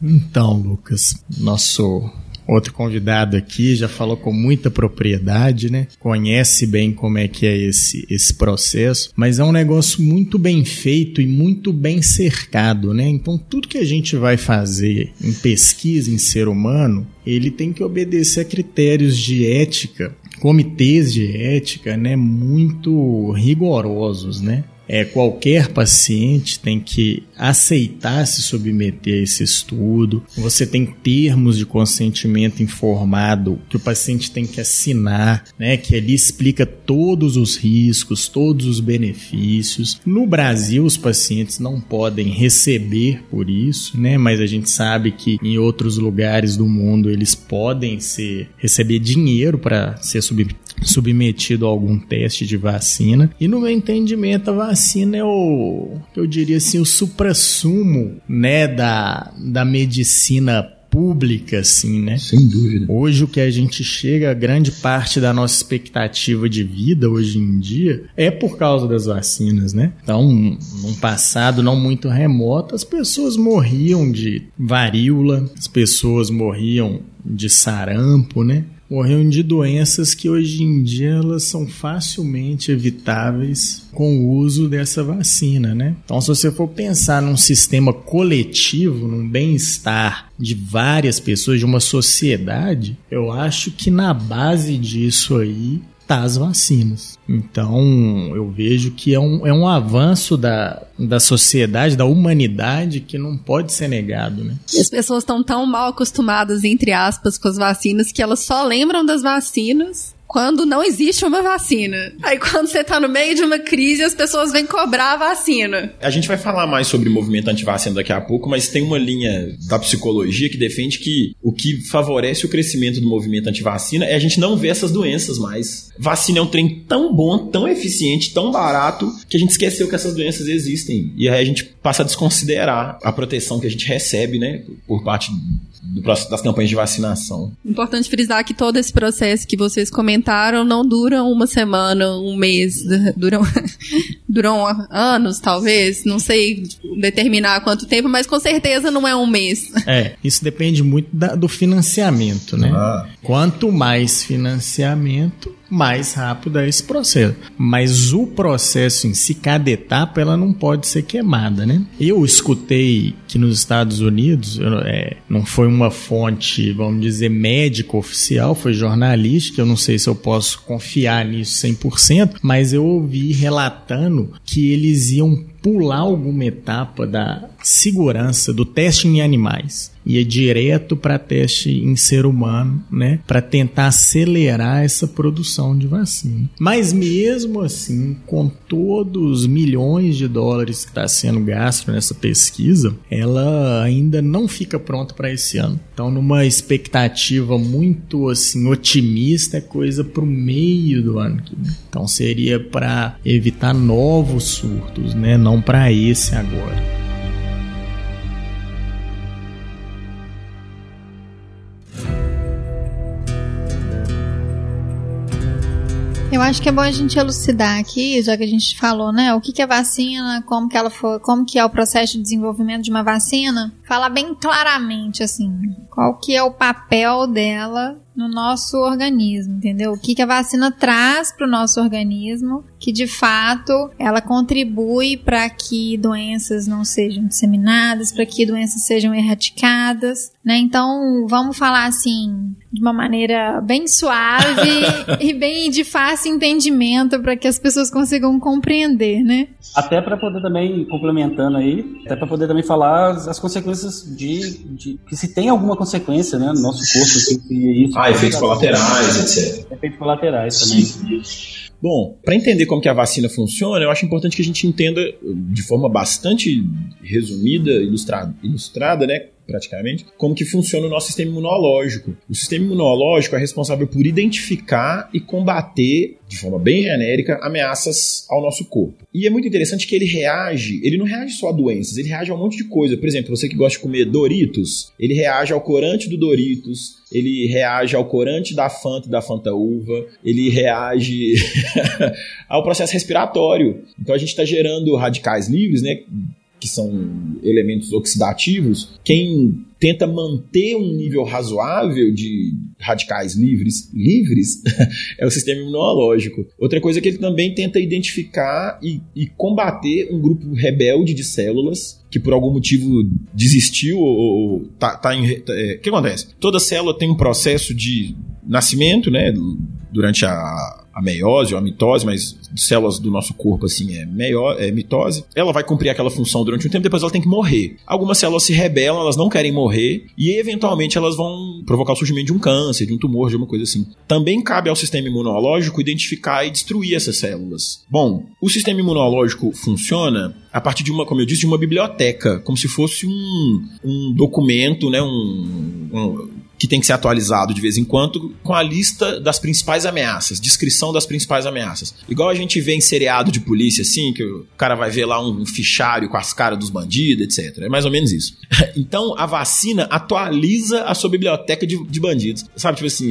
Então, Lucas, nosso Outro convidado aqui já falou com muita propriedade, né? Conhece bem como é que é esse, esse processo, mas é um negócio muito bem feito e muito bem cercado, né? Então, tudo que a gente vai fazer em pesquisa em ser humano, ele tem que obedecer a critérios de ética, comitês de ética, né? Muito rigorosos, né? É, qualquer paciente tem que aceitar se submeter a esse estudo. Você tem termos de consentimento informado que o paciente tem que assinar, né? Que ali explica todos os riscos, todos os benefícios. No Brasil, os pacientes não podem receber por isso, né? Mas a gente sabe que em outros lugares do mundo eles podem ser, receber dinheiro para ser submetido a algum teste de vacina. E no meu entendimento, a vacina é o, eu diria assim, o supra-sumo, né, da, da medicina pública, assim, né? Sem dúvida. Hoje o que a gente chega, grande parte da nossa expectativa de vida hoje em dia é por causa das vacinas, né? Então, num passado não muito remoto, as pessoas morriam de varíola, as pessoas morriam de sarampo, né? Morriam de doenças que hoje em dia elas são facilmente evitáveis com o uso dessa vacina, né? Então, se você for pensar num sistema coletivo, num bem-estar de várias pessoas, de uma sociedade, eu acho que na base disso aí tá as vacinas. Então, eu vejo que é um, é um avanço da, da sociedade, da humanidade, que não pode ser negado, né? E as pessoas estão tão mal acostumadas, entre aspas, com as vacinas, que elas só lembram das vacinas quando não existe uma vacina. Aí quando você tá no meio de uma crise, as pessoas vêm cobrar a vacina. A gente vai falar mais sobre movimento antivacina daqui a pouco, mas tem uma linha da psicologia que defende que o que favorece o crescimento do movimento antivacina é a gente não ver essas doenças mais. Vacina é um trem tão bom, tão eficiente, tão barato, que a gente esqueceu que essas doenças existem. E aí a gente passa a desconsiderar a proteção que a gente recebe, né, por parte do, das campanhas de vacinação. Importante frisar que todo esse processo que vocês comentaram não dura uma semana, um mês, duram, duram anos, talvez, não sei determinar quanto tempo, mas com certeza não é um mês. É, isso depende muito da, do financiamento, né? Ah. Quanto mais financiamento, mais rápido é esse processo. Mas o processo em si, cada etapa, ela não pode ser queimada, né? Eu escutei que nos Estados Unidos, é, não foi uma fonte, vamos dizer, médica oficial, foi jornalística, eu não sei se eu posso confiar nisso 100%, mas eu ouvi relatando que eles iam pular alguma etapa da segurança do teste em animais ia é direto para teste em ser humano, né, para tentar acelerar essa produção de vacina. Mas mesmo assim, com todos os milhões de dólares que está sendo gasto nessa pesquisa, ela ainda não fica pronta para esse ano. Então, numa expectativa muito assim otimista, é coisa para o meio do ano que vem. Então, seria para evitar novos surtos, né, não para esse agora. Eu acho que é bom a gente elucidar aqui, já que a gente falou, né, o que, que é vacina, como que ela foi, como que é o processo de desenvolvimento de uma vacina, falar bem claramente assim, qual que é o papel dela no nosso organismo, entendeu? O que, que a vacina traz para o nosso organismo, que de fato ela contribui para que doenças não sejam disseminadas, para que doenças sejam erradicadas, né? Então vamos falar assim de uma maneira bem suave e bem de fácil entendimento para que as pessoas consigam compreender, né? Até para poder também complementando aí, até para poder também falar as consequências de, de, que se tem alguma consequência, né, no nosso corpo, assim, isso ah, efeitos colaterais, etc. Efeitos colaterais também. Sim. Bom, para entender como que a vacina funciona, eu acho importante que a gente entenda de forma bastante resumida, ilustrada, ilustrada né, praticamente, como que funciona o nosso sistema imunológico. O sistema imunológico é responsável por identificar e combater, de forma bem genérica, ameaças ao nosso corpo. E é muito interessante que ele reage, ele não reage só a doenças, ele reage a um monte de coisa. Por exemplo, você que gosta de comer Doritos, ele reage ao corante do Doritos, ele reage ao corante da Fanta e da Fanta Uva, ele reage ao processo respiratório. Então a gente está gerando radicais livres, né? Que são elementos oxidativos, quem tenta manter um nível razoável de radicais livres, livres é o sistema imunológico. Outra coisa é que ele também tenta identificar e, e combater um grupo rebelde de células que por algum motivo desistiu ou, tá, tá em. É, o que acontece? Toda célula tem um processo de nascimento, né? Durante a a meiose ou a mitose, mas células do nosso corpo, assim, é, meió, é mitose. Ela vai cumprir aquela função durante um tempo, depois ela tem que morrer. Algumas células se rebelam, elas não querem morrer, e eventualmente elas vão provocar o surgimento de um câncer, de um tumor, de uma coisa assim. Também cabe ao sistema imunológico identificar e destruir essas células. Bom, o sistema imunológico funciona a partir de uma, como eu disse, de uma biblioteca, como se fosse um, um documento, né, um, um que tem que ser atualizado de vez em quando com a lista das principais ameaças, descrição das principais ameaças. Igual a gente vê em seriado de polícia, assim, que o cara vai ver lá um fichário com as caras dos bandidos, etc. É mais ou menos isso. Então, a vacina atualiza a sua biblioteca de, de bandidos. Sabe, tipo assim,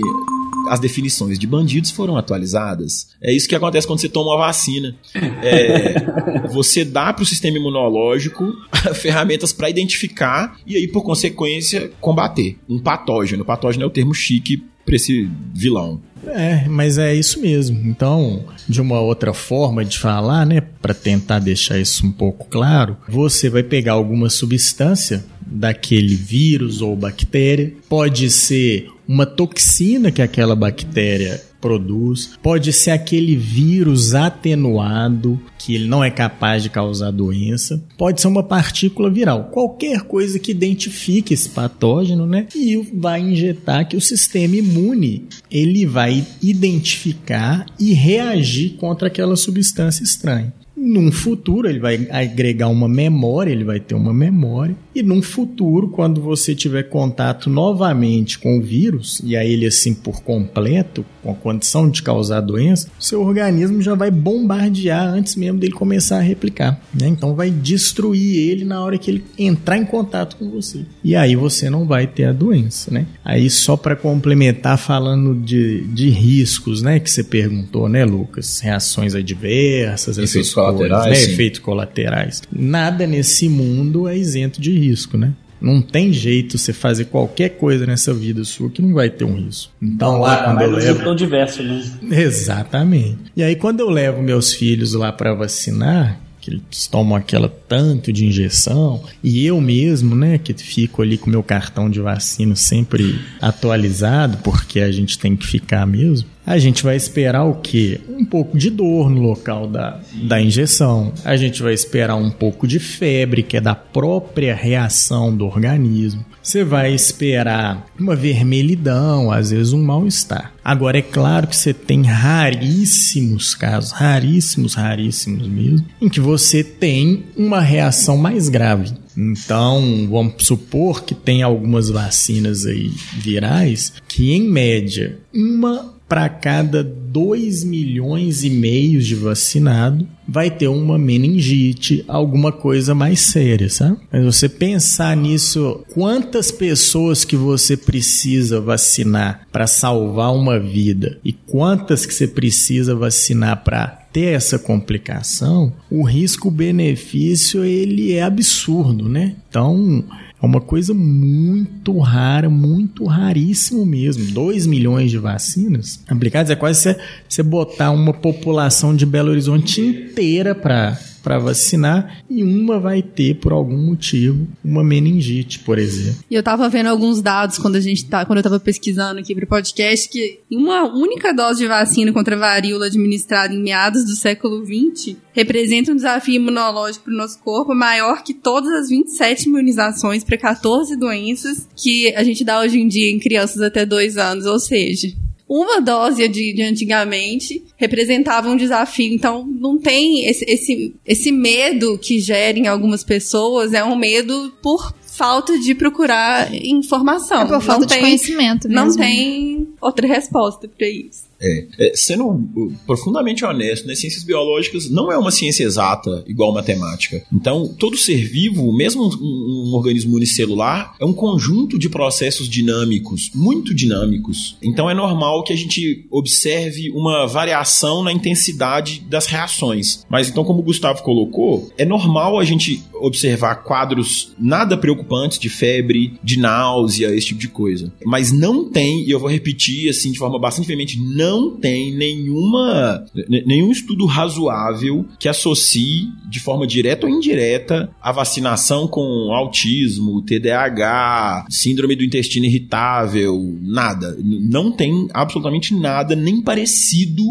as definições de bandidos foram atualizadas. É isso que acontece quando você toma uma vacina. É, você dá para o sistema imunológico ferramentas para identificar e aí, por consequência, combater um patógeno. O patógeno é o termo chique para esse vilão. É, mas é isso mesmo. Então, de uma outra forma de falar, né, para tentar deixar isso um pouco claro, você vai pegar alguma substância daquele vírus ou bactéria, pode ser uma toxina que aquela bactéria produz, pode ser aquele vírus atenuado que ele não é capaz de causar doença, pode ser uma partícula viral, qualquer coisa que identifique esse patógeno, né? E vai injetar que o sistema imune ele vai identificar e reagir contra aquela substância estranha. Num futuro, ele vai agregar uma memória, ele vai ter uma memória. E num futuro, quando você tiver contato novamente com o vírus, e aí ele assim por completo, com a condição de causar doença, seu organismo já vai bombardear antes mesmo dele começar a replicar. Né? Então vai destruir ele na hora que ele entrar em contato com você. E aí você não vai ter a doença. Né? Aí só para complementar, falando de, de riscos, né? Que você perguntou, né, Lucas? Reações adversas, essas colaterais, né? efeitos colaterais. Nada nesse mundo é isento de risco, né? Não tem jeito você fazer qualquer coisa nessa vida sua que não vai ter um risco. Então lá Ah, quando eu levo tão diversos, né? Exatamente. E aí, quando eu levo meus filhos lá para vacinar, que eles tomam aquela tanto de injeção, e eu mesmo, né, que fico ali com meu cartão de vacina sempre atualizado, porque a gente tem que ficar mesmo, a gente vai esperar o quê? Um pouco de dor no local da, da injeção. A gente vai esperar um pouco de febre, que é da própria reação do organismo. Você vai esperar uma vermelhidão, às vezes um mal-estar. Agora, é claro que você tem raríssimos casos, raríssimos, raríssimos mesmo, em que você tem uma reação mais grave. Então, vamos supor que tem algumas vacinas aí virais que, em média, uma para cada 2 milhões e meio de vacinado vai ter uma meningite, alguma coisa mais séria, sabe? Mas você pensar nisso, quantas pessoas que você precisa vacinar para salvar uma vida e quantas que você precisa vacinar para ter essa complicação, o risco-benefício ele é absurdo, né? Então, é uma coisa muito rara, muito raríssimo mesmo. 2 milhões de vacinas aplicadas é quase você, botar uma população de Belo Horizonte inteira para para vacinar e uma vai ter por algum motivo uma meningite, por exemplo. E eu tava vendo alguns dados quando a gente tá, quando eu tava pesquisando aqui pro podcast que uma única dose de vacina contra a varíola administrada em meados do século XX representa um desafio imunológico para o nosso corpo maior que todas as 27 imunizações para 14 doenças que a gente dá hoje em dia em crianças até 2 anos, ou seja, uma dose de, de antigamente representava um desafio. Então, não tem esse, esse, esse medo que gera em algumas pessoas, é um medo por falta de procurar informação. É por falta não de tem, conhecimento Não mesmo. tem outra resposta para isso. É, é, sendo uh, profundamente honesto, né, ciências biológicas não é uma ciência exata igual matemática. Então, todo ser vivo, mesmo um, um organismo unicelular, é um conjunto de processos dinâmicos, muito dinâmicos. Então, é normal que a gente observe uma variação na intensidade das reações. Mas, então, como o Gustavo colocou, é normal a gente observar quadros nada preocupantes de febre, de náusea, esse tipo de coisa. Mas não tem, e eu vou repetir assim de forma bastante veemente, não tem nenhuma nenhum estudo razoável que associe de forma direta ou indireta a vacinação com autismo, TDAH, síndrome do intestino irritável, nada. Não tem absolutamente nada nem parecido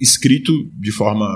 escrito de forma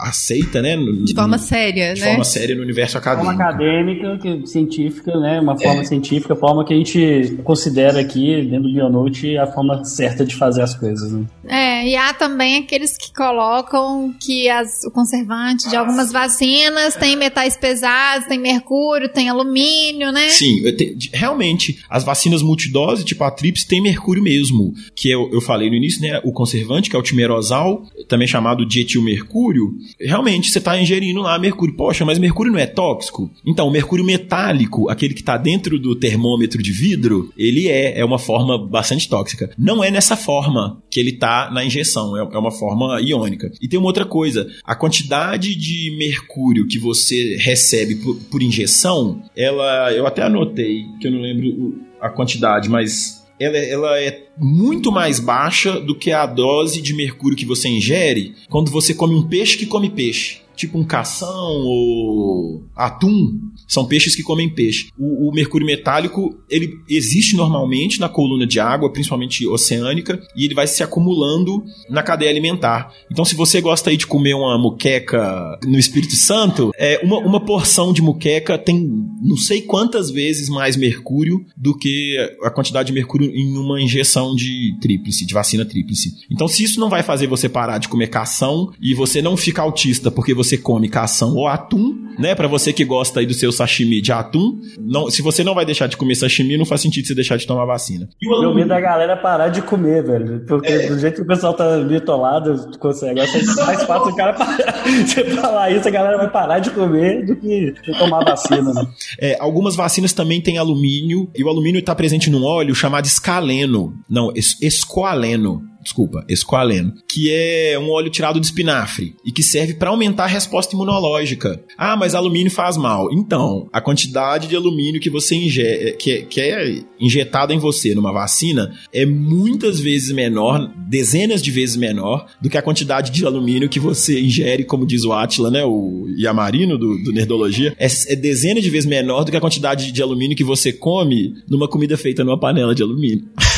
aceita, né? De forma séria, de né? forma séria no universo acadêmico. Forma acadêmica, que, científica, né? Uma forma é. científica, forma que a gente considera aqui, dentro do Bionote, a forma certa de fazer as coisas. Né? É, e há também aqueles que colocam que as, o conservante de algumas vacinas tem metais pesados, tem mercúrio, tem alumínio, né? Sim, te, realmente, as vacinas multidose, tipo a TRIPS, tem mercúrio mesmo, que eu, eu falei no início, né? O conservante, que é o timerosal, também chamado de etilmercúrio, realmente você está ingerindo lá mercúrio. Poxa, mas mercúrio não é tóxico? Então, o mercúrio metálico, aquele que está dentro do termômetro de vidro, ele é, é uma forma bastante tóxica. Não é nessa forma que ele está na injeção, é, é uma forma iônica. E tem uma outra coisa, a quantidade de mercúrio que você recebe por, por injeção, ela, eu até anotei, que eu não lembro a quantidade, mas ela, ela, é muito mais baixa do que a dose de mercúrio que você ingere quando você come um peixe que come peixe tipo um cação ou atum, são peixes que comem peixe. O, o, mercúrio metálico, ele existe normalmente na coluna de água, principalmente oceânica, e ele vai se acumulando na cadeia alimentar. Então, se você gosta aí de comer uma muqueca no Espírito Santo, é uma, uma porção de muqueca tem não sei quantas vezes mais mercúrio do que a quantidade de mercúrio em uma injeção de tríplice, de vacina tríplice. Então, se isso não vai fazer você parar de comer cação e você não fica autista porque você você come cação ou atum, né? Para você que gosta aí do seu sashimi de atum, não, se você não vai deixar de comer sashimi, não faz sentido você deixar de tomar vacina. Eu medo da galera parar de comer, velho. Porque é. do jeito que o pessoal tá bitolado com esse negócio, é mais fácil o cara parar. Você falar isso, a galera vai parar de comer do que tomar vacina, né? É, algumas vacinas também têm alumínio, e o alumínio está presente num óleo chamado escaleno. Não, es escoaleno desculpa, esqualeno, que é um óleo tirado de espinafre e que serve para aumentar a resposta imunológica. Ah, mas alumínio faz mal. Então, a quantidade de alumínio que você ingere, que, é, que é injetada em você numa vacina é muitas vezes menor, dezenas de vezes menor do que a quantidade de alumínio que você ingere, como diz o Atila, né, o Yamarino do, do Nerdologia, é, é dezenas de vezes menor do que a quantidade de alumínio que você come numa comida feita numa panela de alumínio.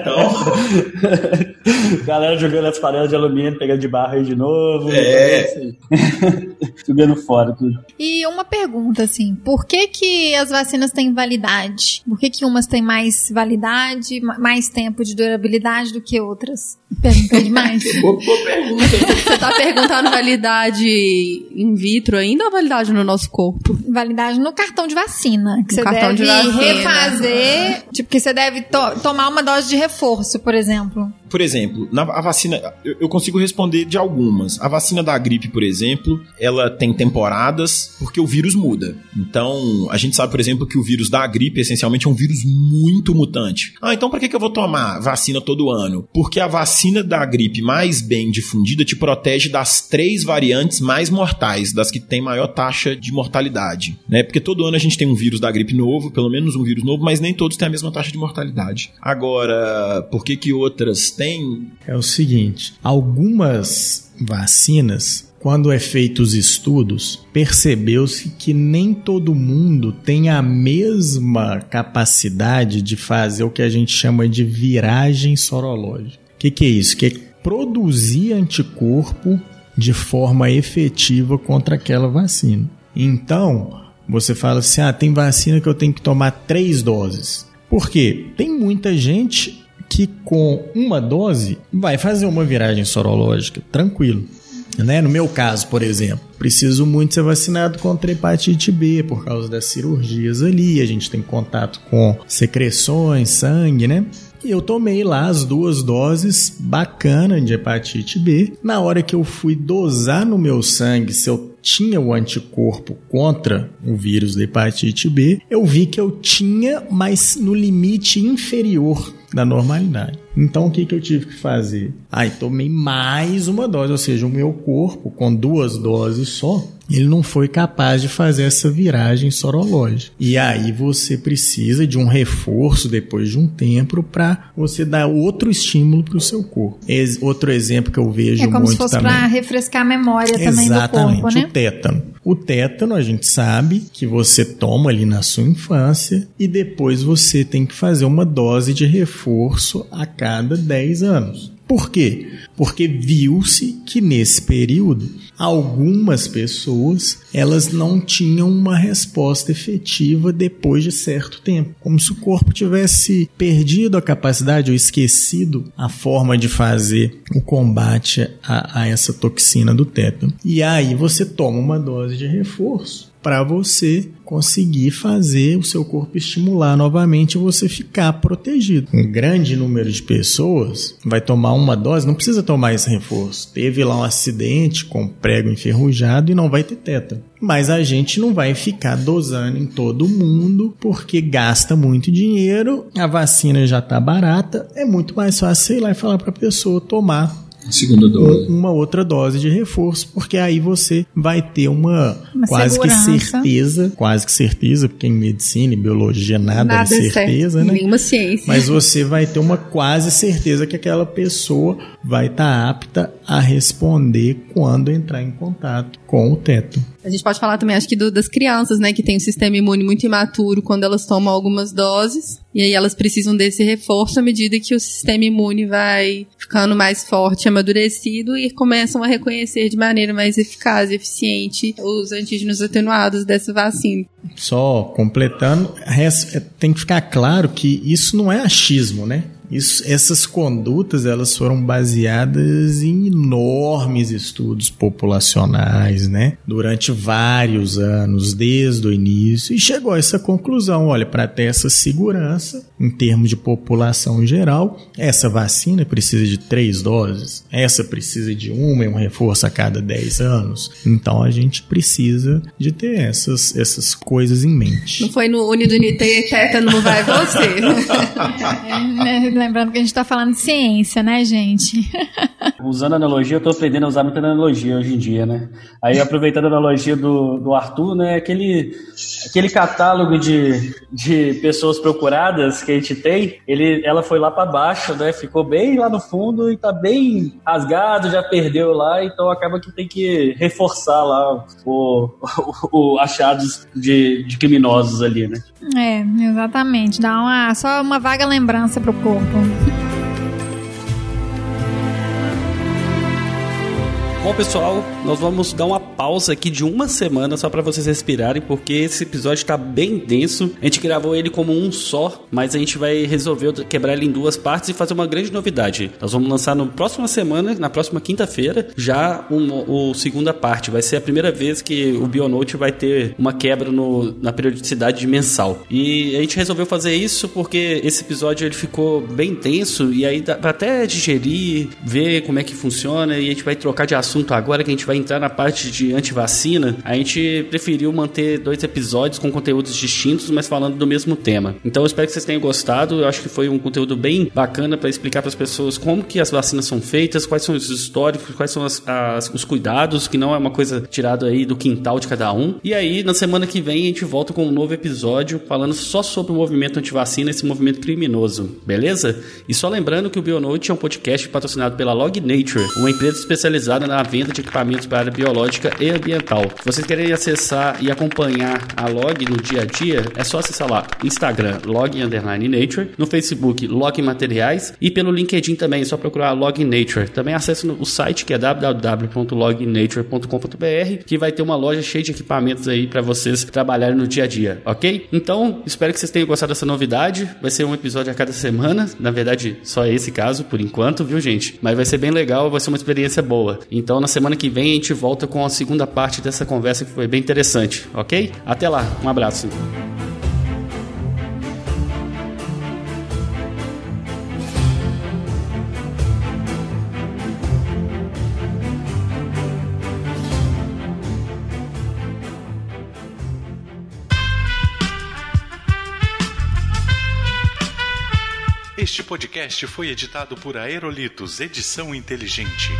então, Galera jogando as panelas de alumínio, pegando de barra aí de novo. É. Assim. Jogando fora tudo. E uma pergunta, assim, por que que as vacinas têm validade? Por que que umas têm mais validade, mais tempo de durabilidade do que outras? Perguntei demais. boa, boa pergunta. Você tá perguntando validade in vitro ainda ou validade no nosso corpo? Validade no cartão de vacina. Que no você cartão deve de vacina. refazer. Tipo, que você deve to tomar uma dose de reforço, por exemplo. Por exemplo, na, a vacina, eu, eu, consigo responder de algumas. A vacina da gripe, por exemplo, ela tem temporadas porque o vírus muda. Então, a gente sabe, por exemplo, que o vírus da gripe essencialmente é um vírus muito mutante. Ah, então para que, que eu vou tomar vacina todo ano? Porque a vacina da gripe mais bem difundida te protege das três variantes mais mortais, das que têm maior taxa de mortalidade. Né? Porque todo ano a gente tem um vírus da gripe novo, pelo menos um vírus novo, mas nem todos têm a mesma taxa de mortalidade. Agora, por que que outras têm? É o seguinte, algumas vacinas quando é feitos estudos, percebeu-se que nem todo mundo tem a mesma capacidade de fazer o que a gente chama de viragem sorológica. O que, que é isso? Que é produzir anticorpo de forma efetiva contra aquela vacina. Então, você fala assim: ah, tem vacina que eu tenho que tomar três doses. Por quê? Tem muita gente que com uma dose vai fazer uma viragem sorológica, tranquilo. Né? No meu caso, por exemplo, preciso muito ser vacinado contra hepatite B por causa das cirurgias ali. A gente tem contato com secreções, sangue, né? E eu tomei lá as duas doses bacana de hepatite B. Na hora que eu fui dosar no meu sangue se eu tinha o anticorpo contra o vírus da hepatite B, eu vi que eu tinha, mas no limite inferior da normalidade. Então o que, que eu tive que fazer? Aí tomei mais uma dose, ou seja, o meu corpo, com duas doses só, ele não foi capaz de fazer essa viragem sorológica. E aí você precisa de um reforço depois de um tempo para você dar outro estímulo para o seu corpo. Ex outro exemplo que eu vejo muito também. É como se fosse para refrescar a memória também Exatamente, do corpo, né? o tétano. O tétano a gente sabe que você toma ali na sua infância e depois você tem que fazer uma dose de reforço a cada 10 anos. Por quê? Porque viu-se que nesse período algumas pessoas elas não tinham uma resposta efetiva depois de certo tempo, como se o corpo tivesse perdido a capacidade ou esquecido a forma de fazer o combate a, a essa toxina do tétano. E aí você toma uma dose de reforço para você conseguir fazer o seu corpo estimular novamente e você ficar protegido. Um grande número de pessoas vai tomar uma dose, não precisa tomar esse reforço. Teve lá um acidente com prego enferrujado e não vai ter tétano. Mas a gente não vai ficar dosando em todo mundo porque gasta muito dinheiro, a vacina já está barata, é muito mais fácil ir lá e falar para a pessoa tomar Segunda dose. uma outra dose de reforço, porque aí você vai ter uma, Uma quase segurança. que certeza, quase que certeza, porque em medicina e biologia nada, Nada é certeza, certo, né? nenhuma ciência. Mas você vai ter uma quase certeza que aquela pessoa vai estar apta a responder quando entrar em contato com o teto. A gente pode falar também, acho que do- das crianças, né, que tem um sistema imune muito imaturo quando elas tomam algumas doses. E aí elas precisam desse reforço à medida que o sistema imune vai ficando mais forte, amadurecido e começam a reconhecer de maneira mais eficaz e eficiente os antígenos atenuados dessa vacina. Só completando, tem que ficar claro que isso não é achismo, né? Isso, essas condutas elas foram baseadas em enormes estudos populacionais, né? Durante vários anos, desde o início, e chegou a essa conclusão: olha, para ter essa segurança em termos de população geral, essa vacina precisa de três doses, essa precisa de uma e um reforço a cada 10 anos. Então a gente precisa de ter essas, essas coisas em mente. Não foi no Unidunité tétano não vai você. Lembrando que a gente tá falando de ciência, né, gente? Usando analogia, eu tô aprendendo a usar muita analogia hoje em dia, né? Aí, aproveitando a analogia do, do Arthur, né? Aquele, aquele catálogo de, de pessoas procuradas que a gente tem, ele, ela foi lá para baixo, né? Ficou bem lá no fundo e tá bem rasgado, já perdeu lá, então acaba que tem que reforçar lá o, o, o achados de, de criminosos ali, né? É, exatamente. Dá uma, só uma vaga lembrança pro corpo. Bom, pessoal, nós vamos dar uma pausa aqui de uma semana só para vocês respirarem, porque esse episódio está bem denso. A gente gravou ele como um só, mas a gente vai resolver quebrar ele em duas partes e fazer uma grande novidade. Nós vamos lançar na próxima semana, na próxima quinta-feira, já o, segunda parte. Vai ser a primeira vez que o Bionote vai ter uma quebra no, na periodicidade mensal. E a gente resolveu fazer isso porque esse episódio ele ficou bem tenso e aí dá pra até digerir, ver como é que funciona e a gente vai trocar de assunto agora que a gente vai entrar na parte de antivacina. A gente preferiu manter dois episódios com conteúdos distintos, mas falando do mesmo tema. Então eu espero que vocês tenham gostado. Eu acho que foi um conteúdo bem bacana para explicar para as pessoas como que as vacinas são feitas, quais são os históricos, quais são as- as- os cuidados, que não é uma coisa tirada aí do quintal de cada um. E aí, na semana que vem, a gente volta com um novo episódio falando só sobre o movimento antivacina, esse movimento criminoso, beleza? E só lembrando que o Bionote é um podcast patrocinado pela Log Nature, uma empresa especializada na venda de equipamentos para a área biológica e ambiental. Se vocês querem acessar e acompanhar a Log no dia a dia, é só acessar lá Instagram, Log Underline Nature, no Facebook, Log Materiais e pelo LinkedIn também, é só procurar Log Nature. Também acesse o site que é www.lognature.com.br, que vai ter uma loja cheia de equipamentos aí para vocês trabalharem no dia a dia, ok? Então, espero que vocês tenham gostado dessa novidade. Vai ser um episódio a cada semana, na verdade, só esse caso por enquanto, viu, gente? Mas vai ser bem legal, vai ser uma experiência boa. Então, na semana que vem a gente volta com a segunda parte dessa conversa que foi bem interessante, ok? Até lá, um abraço. Este podcast foi editado por Aerolitos Edição Inteligente.